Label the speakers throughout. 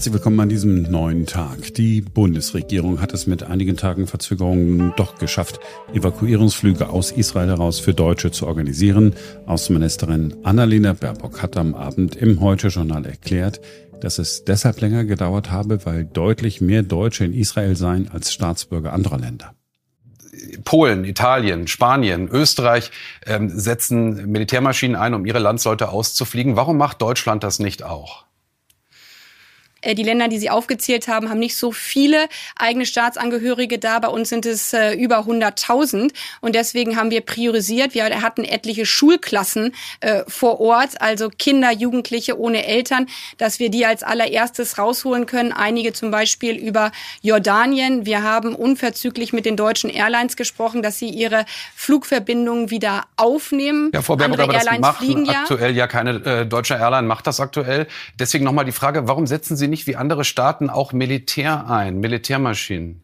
Speaker 1: Herzlich willkommen an diesem neuen Tag. Die Bundesregierung hat es mit einigen Tagen Verzögerungen doch geschafft, Evakuierungsflüge aus Israel heraus für Deutsche zu organisieren. Außenministerin Annalena Baerbock hat am Abend im Heute-Journal erklärt, dass es deshalb länger gedauert habe, weil deutlich mehr Deutsche in Israel seien als Staatsbürger anderer Länder.
Speaker 2: Polen, Italien, Spanien, Österreich ähm, setzen Militärmaschinen ein, um ihre Landsleute auszufliegen. Warum macht Deutschland das nicht auch?
Speaker 3: Äh, die Länder, die Sie aufgezählt haben, haben nicht so viele eigene Staatsangehörige da. Bei uns sind es äh, über 100.000. Und deswegen haben wir priorisiert. Wir hatten etliche Schulklassen äh, vor Ort, also Kinder, Jugendliche ohne Eltern, dass wir die als allererstes rausholen können. Einige zum Beispiel über Jordanien. Wir haben unverzüglich mit den deutschen Airlines gesprochen, dass sie ihre Flugverbindungen wieder aufnehmen.
Speaker 2: Ja, Frau Baerbock, aber Airlines das machen aktuell ja keine äh, deutsche Airline macht das aktuell. Deswegen nochmal die Frage, warum setzen Sie nicht wie andere Staaten auch Militär ein, Militärmaschinen?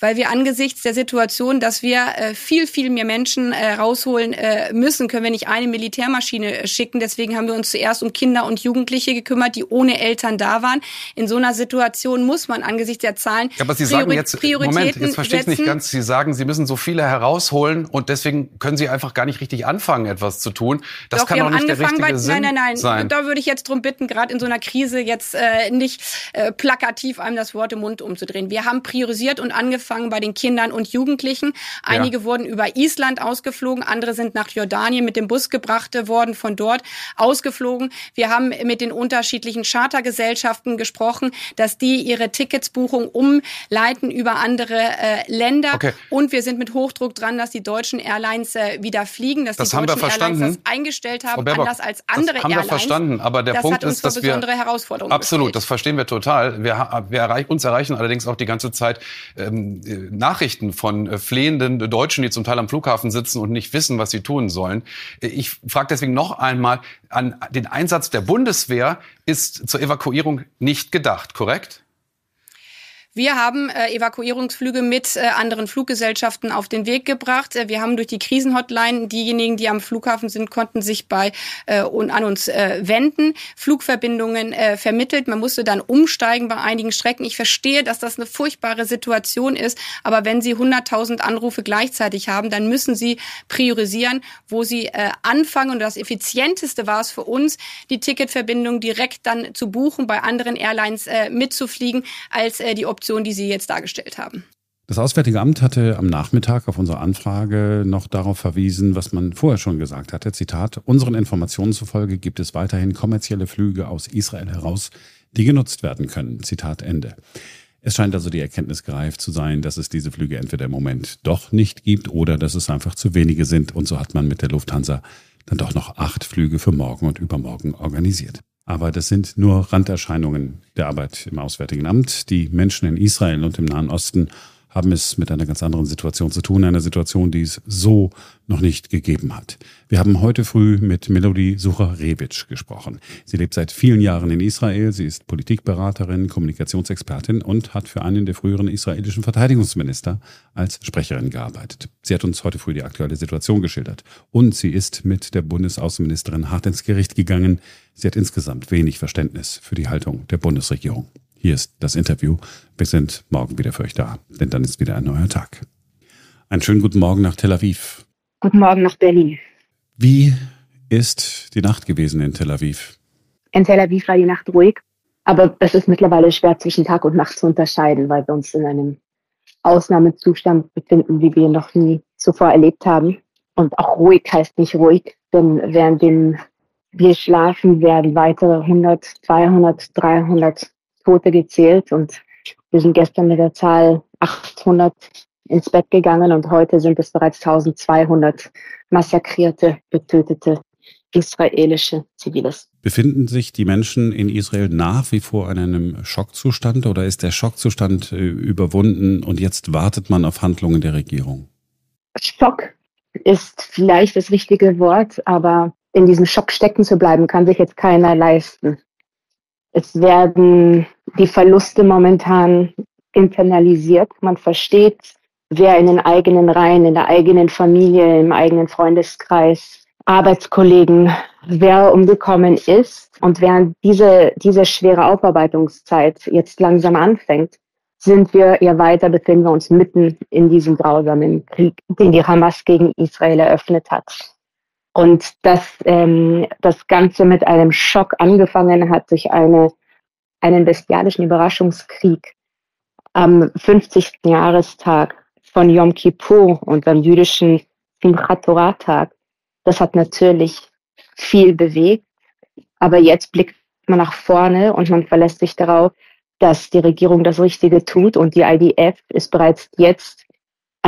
Speaker 3: Weil wir angesichts der Situation, dass wir äh, viel, viel mehr Menschen äh, rausholen äh, müssen, können wir nicht eine Militärmaschine äh, schicken. Deswegen haben wir uns zuerst um Kinder und Jugendliche gekümmert, die ohne Eltern da waren. In so einer Situation muss man angesichts der Zahlen
Speaker 2: ja, aber Sie sagen jetzt, Moment, jetzt verstehe ich nicht ganz. Sie sagen, Sie müssen so viele herausholen und deswegen können Sie einfach gar nicht richtig anfangen, etwas zu tun. Das doch, kann doch nicht der richtige bei, Sinn
Speaker 3: Nein, nein, nein.
Speaker 2: Sein.
Speaker 3: Da würde ich jetzt drum bitten, gerade in so einer Krise jetzt äh, nicht äh, plakativ einem das Wort im Mund umzudrehen. Wir haben priorisiert und angefangen, angefangen bei den Kindern und Jugendlichen. Einige ja. wurden über Island ausgeflogen, andere sind nach Jordanien mit dem Bus gebracht worden, von dort ausgeflogen. Wir haben mit den unterschiedlichen Chartergesellschaften gesprochen, dass die ihre Ticketsbuchung umleiten über andere äh, Länder. Okay. Und wir sind mit Hochdruck dran, dass die deutschen Airlines äh, wieder fliegen, dass
Speaker 2: das
Speaker 3: die
Speaker 2: deutschen
Speaker 3: Airlines das eingestellt haben, Baerbock, anders als andere
Speaker 2: das haben
Speaker 3: Airlines.
Speaker 2: Wir verstanden, aber der
Speaker 3: das
Speaker 2: Punkt ist, dass wir absolut,
Speaker 3: bestellt.
Speaker 2: das verstehen wir total. Wir, wir erreich, uns erreichen allerdings auch die ganze Zeit ähm, Nachrichten von äh, flehenden Deutschen, die zum Teil am Flughafen sitzen und nicht wissen, was sie tun sollen. Äh, ich frage deswegen noch einmal, an den Einsatz der Bundeswehr ist zur Evakuierung nicht gedacht, korrekt?
Speaker 3: Wir haben äh, Evakuierungsflüge mit äh, anderen Fluggesellschaften auf den Weg gebracht. Äh, wir haben durch die Krisenhotline diejenigen, die am Flughafen sind, konnten sich bei äh, und an uns äh, wenden, Flugverbindungen äh, vermittelt. Man musste dann umsteigen bei einigen Strecken. Ich verstehe, dass das eine furchtbare Situation ist, aber wenn Sie 100.000 Anrufe gleichzeitig haben, dann müssen Sie priorisieren, wo Sie äh, anfangen. Und das effizienteste war es für uns, die Ticketverbindung direkt dann zu buchen, bei anderen Airlines äh, mitzufliegen, als äh, die Option Option, die Sie jetzt dargestellt haben.
Speaker 1: Das Auswärtige Amt hatte am Nachmittag auf unsere Anfrage noch darauf verwiesen, was man vorher schon gesagt hatte. Zitat, unseren Informationen zufolge gibt es weiterhin kommerzielle Flüge aus Israel heraus, die genutzt werden können. Zitat Ende. Es scheint also die Erkenntnis gereift zu sein, dass es diese Flüge entweder im Moment doch nicht gibt oder dass es einfach zu wenige sind. Und so hat man mit der Lufthansa dann doch noch acht Flüge für morgen und übermorgen organisiert. Aber das sind nur Randerscheinungen der Arbeit im Auswärtigen Amt. Die Menschen in Israel und im Nahen Osten haben es mit einer ganz anderen Situation zu tun, einer Situation, die es so noch nicht gegeben hat. Wir haben heute früh mit Melody Sucher-Rewitsch gesprochen. Sie lebt seit vielen Jahren in Israel, sie ist Politikberaterin, Kommunikationsexpertin und hat für einen der früheren israelischen Verteidigungsminister als Sprecherin gearbeitet. Sie hat uns heute früh die aktuelle Situation geschildert und sie ist mit der Bundesaußenministerin hart ins Gericht gegangen. Sie hat insgesamt wenig Verständnis für die Haltung der Bundesregierung. Hier ist das Interview. Wir sind morgen wieder für euch da, denn dann ist wieder ein neuer Tag. Einen schönen guten Morgen nach Tel Aviv.
Speaker 4: Guten Morgen nach Berlin.
Speaker 1: Wie ist die Nacht gewesen in Tel Aviv?
Speaker 4: In Tel Aviv war die Nacht ruhig, aber es ist mittlerweile schwer zwischen Tag und Nacht zu unterscheiden, weil wir uns in einem Ausnahmezustand befinden, wie wir noch nie zuvor erlebt haben. Und auch ruhig heißt nicht ruhig, denn während wir schlafen, werden weitere 100, 200, 300 Tote gezählt und wir sind gestern mit der Zahl 800 ins Bett gegangen und heute sind es bereits 1200 massakrierte, getötete israelische Zivilisten.
Speaker 1: Befinden sich die Menschen in Israel nach wie vor in einem Schockzustand oder ist der Schockzustand äh, überwunden und jetzt wartet man auf Handlungen der Regierung?
Speaker 4: Schock ist vielleicht das richtige Wort, aber in diesem Schock stecken zu bleiben, kann sich jetzt keiner leisten. Es werden die Verluste momentan internalisiert. Man versteht, wer in den eigenen Reihen, in der eigenen Familie, im eigenen Freundeskreis Arbeitskollegen, wer umgekommen ist. Und während diese, diese schwere Aufarbeitungszeit jetzt langsam anfängt, sind wir ja weiter, befinden wir uns mitten in diesem grausamen Krieg, den die Hamas gegen Israel eröffnet hat. Und dass ähm, das Ganze mit einem Schock angefangen hat, sich eine, einen bestialischen Überraschungskrieg am 50. Jahrestag von Yom Kippur und beim jüdischen Simchat Torah Tag, das hat natürlich viel bewegt. Aber jetzt blickt man nach vorne und man verlässt sich darauf, dass die Regierung das Richtige tut und die IDF ist bereits jetzt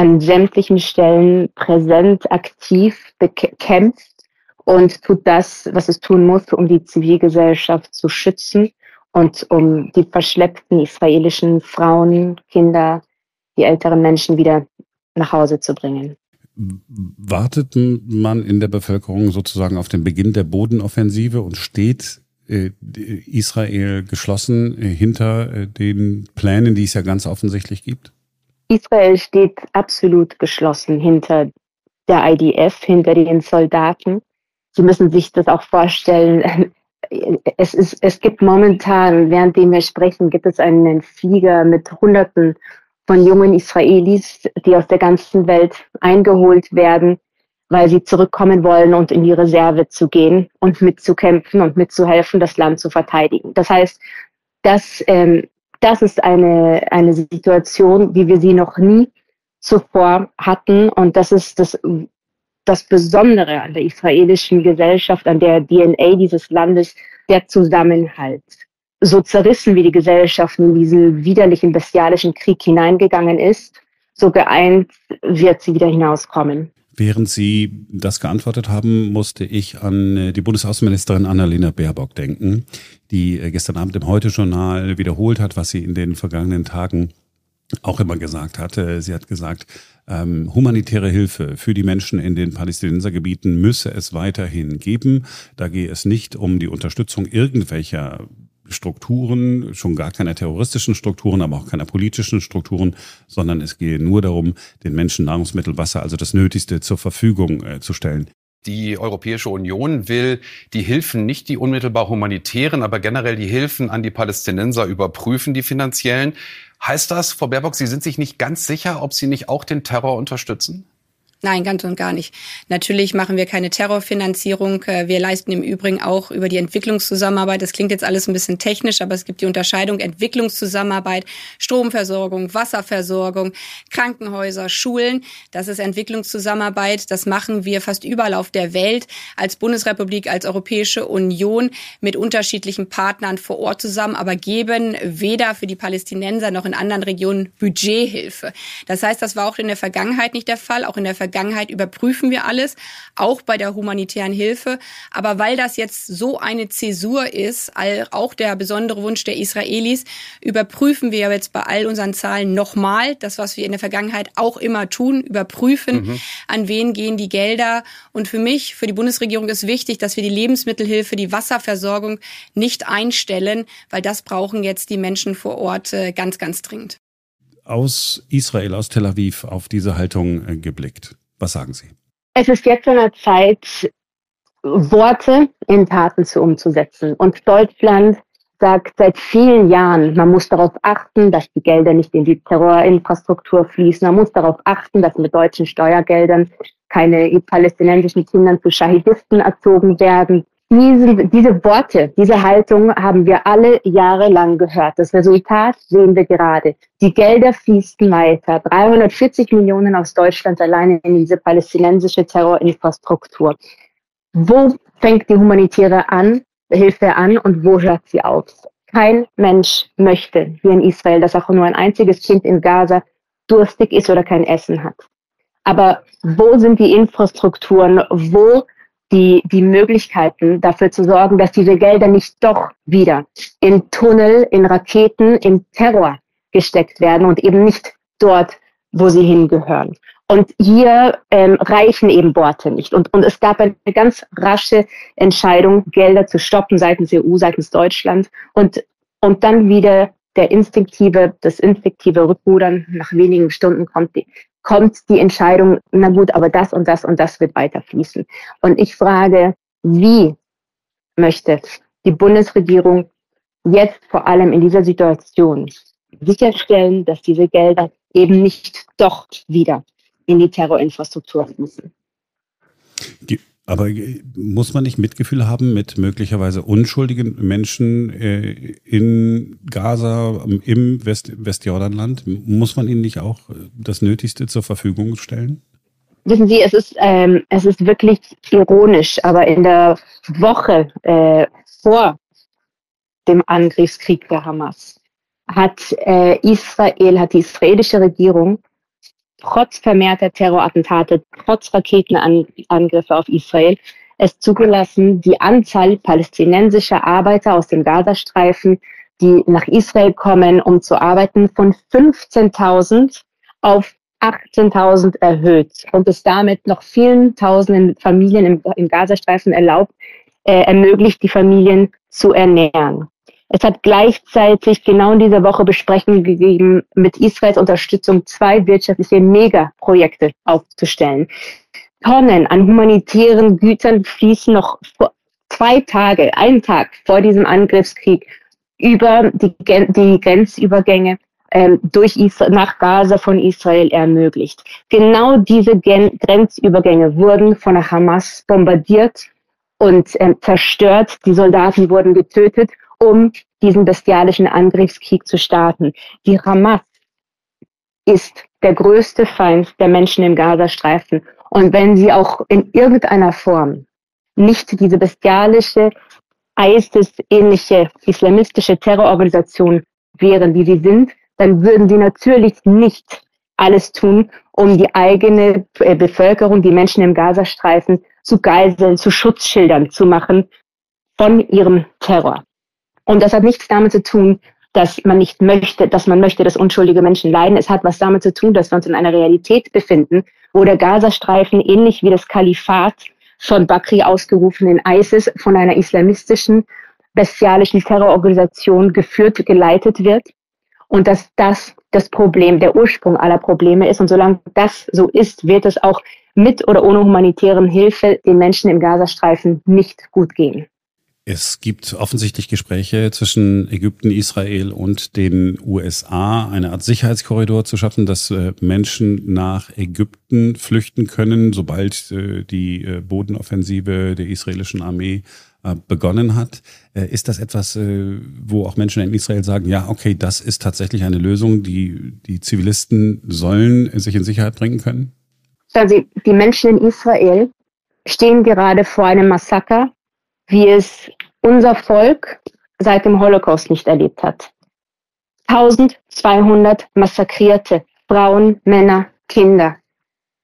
Speaker 4: an sämtlichen Stellen präsent, aktiv, bekämpft und tut das, was es tun muss, um die Zivilgesellschaft zu schützen und um die verschleppten israelischen Frauen, Kinder, die älteren Menschen wieder nach Hause zu bringen.
Speaker 1: Wartet man in der Bevölkerung sozusagen auf den Beginn der Bodenoffensive und steht äh, Israel geschlossen äh, hinter äh, den Plänen, die es ja ganz offensichtlich gibt?
Speaker 4: Israel steht absolut geschlossen hinter der IDF, hinter den Soldaten. Sie müssen sich das auch vorstellen. Es, ist, es gibt momentan, währenddem wir sprechen, gibt es einen Flieger mit Hunderten von jungen Israelis, die aus der ganzen Welt eingeholt werden, weil sie zurückkommen wollen und in die Reserve zu gehen und mitzukämpfen und mitzuhelfen, das Land zu verteidigen. Das heißt, das, ähm, das ist eine, eine Situation, wie wir sie noch nie zuvor hatten. Und das ist das, das Besondere an der israelischen Gesellschaft, an der DNA dieses Landes, der Zusammenhalt so zerrissen wie die Gesellschaft in diesen widerlichen, bestialischen Krieg hineingegangen ist, so geeint wird sie wieder hinauskommen.
Speaker 1: Während Sie das geantwortet haben, musste ich an äh, die Bundesaußenministerin Annalena Baerbock denken, die äh, gestern Abend im Heute-Journal wiederholt hat, was sie in den vergangenen Tagen auch immer gesagt hatte. Sie hat gesagt, ähm, humanitäre Hilfe für die Menschen in den Palästinensergebieten müsse es weiterhin geben. Da gehe es nicht um die Unterstützung irgendwelcher Strukturen, schon gar keine terroristischen Strukturen, aber auch keine politischen Strukturen, sondern es gehe nur darum, den Menschen Nahrungsmittel, Wasser, also das Nötigste zur Verfügung äh, zu stellen.
Speaker 2: Die Europäische Union will die Hilfen, nicht die unmittelbar humanitären, aber generell die Hilfen an die Palästinenser überprüfen, die finanziellen. Heißt das, Frau Baerbock, Sie sind sich nicht ganz sicher, ob Sie nicht auch den Terror unterstützen?
Speaker 3: Nein, ganz und gar nicht. Natürlich machen wir keine Terrorfinanzierung. Äh, wir leisten im Übrigen auch über die Entwicklungszusammenarbeit. Das klingt jetzt alles ein bisschen technisch, aber es gibt die Unterscheidung Entwicklungszusammenarbeit, Stromversorgung, Wasserversorgung, Krankenhäuser, Schulen. Das ist Entwicklungszusammenarbeit. Das machen wir fast überall auf der Welt als Bundesrepublik, als Europäische Union mit unterschiedlichen Partnern vor Ort zusammen, aber geben weder für die Palästinenser noch in anderen Regionen Budgethilfe. Das heißt, das war auch in der Vergangenheit nicht der Fall. Auch in der Vergangenheit überprüfen wir alles, auch bei der humanitären Hilfe. Aber weil das jetzt so eine Zäsur ist, auch der besondere Wunsch der Israelis, überprüfen wir jetzt bei all unseren Zahlen nochmal das, was wir in der Vergangenheit auch immer tun, überprüfen, mhm. an wen gehen die Gelder. Und für mich, für die Bundesregierung ist wichtig, dass wir die Lebensmittelhilfe, die Wasserversorgung nicht einstellen, weil das brauchen jetzt die Menschen vor Ort äh, ganz, ganz dringend
Speaker 1: aus Israel, aus Tel Aviv auf diese Haltung äh, geblickt? Was sagen Sie?
Speaker 4: Es ist jetzt an der Zeit, Worte in Taten zu umzusetzen. Und Deutschland sagt seit vielen Jahren, man muss darauf achten, dass die Gelder nicht in die Terrorinfrastruktur fließen. Man muss darauf achten, dass mit deutschen Steuergeldern keine palästinensischen Kinder zu Schahidisten erzogen werden diese, diese Worte, diese Haltung haben wir alle Jahre lang gehört. Das Resultat sehen wir gerade. Die Gelder fließen weiter. 340 Millionen aus Deutschland alleine in diese palästinensische Terrorinfrastruktur. Wo fängt die humanitäre an, Hilfe an und wo hört sie auf? Kein Mensch möchte hier in Israel, dass auch nur ein einziges Kind in Gaza durstig ist oder kein Essen hat. Aber wo sind die Infrastrukturen? Wo die, die Möglichkeiten dafür zu sorgen, dass diese Gelder nicht doch wieder in Tunnel, in Raketen, in Terror gesteckt werden und eben nicht dort, wo sie hingehören. Und hier ähm, reichen eben Worte nicht. Und, und es gab eine ganz rasche Entscheidung, Gelder zu stoppen seitens EU, seitens Deutschland und, und dann wieder der instinktive, das instinktive Rückrudern. Nach wenigen Stunden kommt die, kommt die Entscheidung, na gut, aber das und das und das wird weiter fließen. Und ich frage, wie möchte die Bundesregierung jetzt vor allem in dieser Situation sicherstellen, dass diese Gelder eben nicht doch wieder in die Terrorinfrastruktur fließen.
Speaker 1: Aber muss man nicht Mitgefühl haben mit möglicherweise unschuldigen Menschen äh, in Gaza, im West Westjordanland? Muss man ihnen nicht auch das Nötigste zur Verfügung stellen?
Speaker 4: Wissen Sie, es ist, ähm, es ist wirklich ironisch, aber in der Woche äh, vor dem Angriffskrieg der Hamas hat äh, Israel, hat die israelische Regierung trotz vermehrter Terrorattentate, trotz Raketenangriffe auf Israel, es zugelassen, die Anzahl palästinensischer Arbeiter aus dem Gazastreifen, die nach Israel kommen, um zu arbeiten, von 15.000 auf 18.000 erhöht und es damit noch vielen tausenden Familien im, im Gazastreifen erlaubt, äh, ermöglicht, die Familien zu ernähren. Es hat gleichzeitig genau in dieser Woche Besprechungen gegeben, mit Israels Unterstützung zwei wirtschaftliche Megaprojekte aufzustellen. Tonnen an humanitären Gütern fließen noch zwei Tage, einen Tag vor diesem Angriffskrieg über die, die Grenzübergänge ähm, durch Israel, nach Gaza von Israel ermöglicht. Genau diese Gen Grenzübergänge wurden von der Hamas bombardiert und ähm, zerstört. Die Soldaten wurden getötet um diesen bestialischen Angriffskrieg zu starten. Die Hamas ist der größte Feind der Menschen im Gazastreifen. Und wenn sie auch in irgendeiner Form nicht diese bestialische, ISIS-ähnliche islamistische Terrororganisation wären, wie sie sind, dann würden sie natürlich nicht alles tun, um die eigene äh, Bevölkerung, die Menschen im Gazastreifen zu Geiseln, zu Schutzschildern zu machen von ihrem Terror. Und das hat nichts damit zu tun, dass man nicht möchte, dass man möchte, dass unschuldige Menschen leiden. Es hat was damit zu tun, dass wir uns in einer Realität befinden, wo der Gazastreifen ähnlich wie das Kalifat von Bakri ausgerufen in ISIS von einer islamistischen, bestialischen Terrororganisation geführt, geleitet wird. Und dass das das Problem, der Ursprung aller Probleme ist. Und solange das so ist, wird es auch mit oder ohne humanitären Hilfe den Menschen im Gazastreifen nicht gut gehen.
Speaker 1: Es gibt offensichtlich Gespräche zwischen Ägypten, Israel und den USA, eine Art Sicherheitskorridor zu schaffen, dass äh, Menschen nach Ägypten flüchten können, sobald äh, die äh, Bodenoffensive der israelischen Armee begonnen hat. Ist das etwas, wo auch Menschen in Israel sagen, ja, okay, das ist tatsächlich eine Lösung, die die Zivilisten sollen sich in Sicherheit bringen können?
Speaker 4: Also die Menschen in Israel stehen gerade vor einem Massaker wie es unser Volk seit dem Holocaust nicht erlebt hat. 1200 massakrierte Frauen, Männer, Kinder.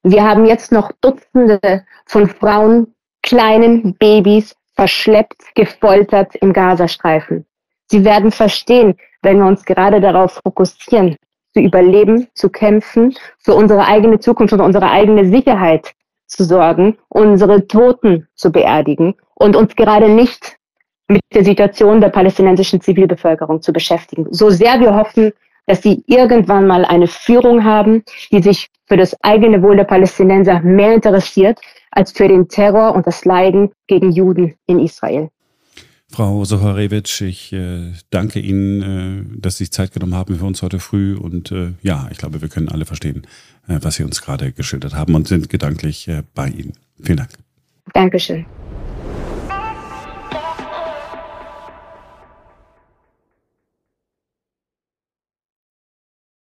Speaker 4: Wir haben jetzt noch Dutzende von Frauen, kleinen Babys verschleppt, gefoltert im Gazastreifen. Sie werden verstehen, wenn wir uns gerade darauf fokussieren, zu überleben, zu kämpfen, für unsere eigene Zukunft und unsere eigene Sicherheit zu sorgen, unsere Toten zu beerdigen und uns gerade nicht mit der Situation der palästinensischen Zivilbevölkerung zu beschäftigen. So sehr wir hoffen, dass sie irgendwann mal eine Führung haben, die sich für das eigene Wohl der Palästinenser mehr interessiert als für den Terror und das Leiden gegen Juden in Israel.
Speaker 1: Frau Soharewitsch, ich äh, danke Ihnen, äh, dass Sie sich Zeit genommen haben für uns heute früh. Und äh, ja, ich glaube, wir können alle verstehen, äh, was Sie uns gerade geschildert haben und sind gedanklich äh, bei Ihnen. Vielen Dank.
Speaker 4: Dankeschön.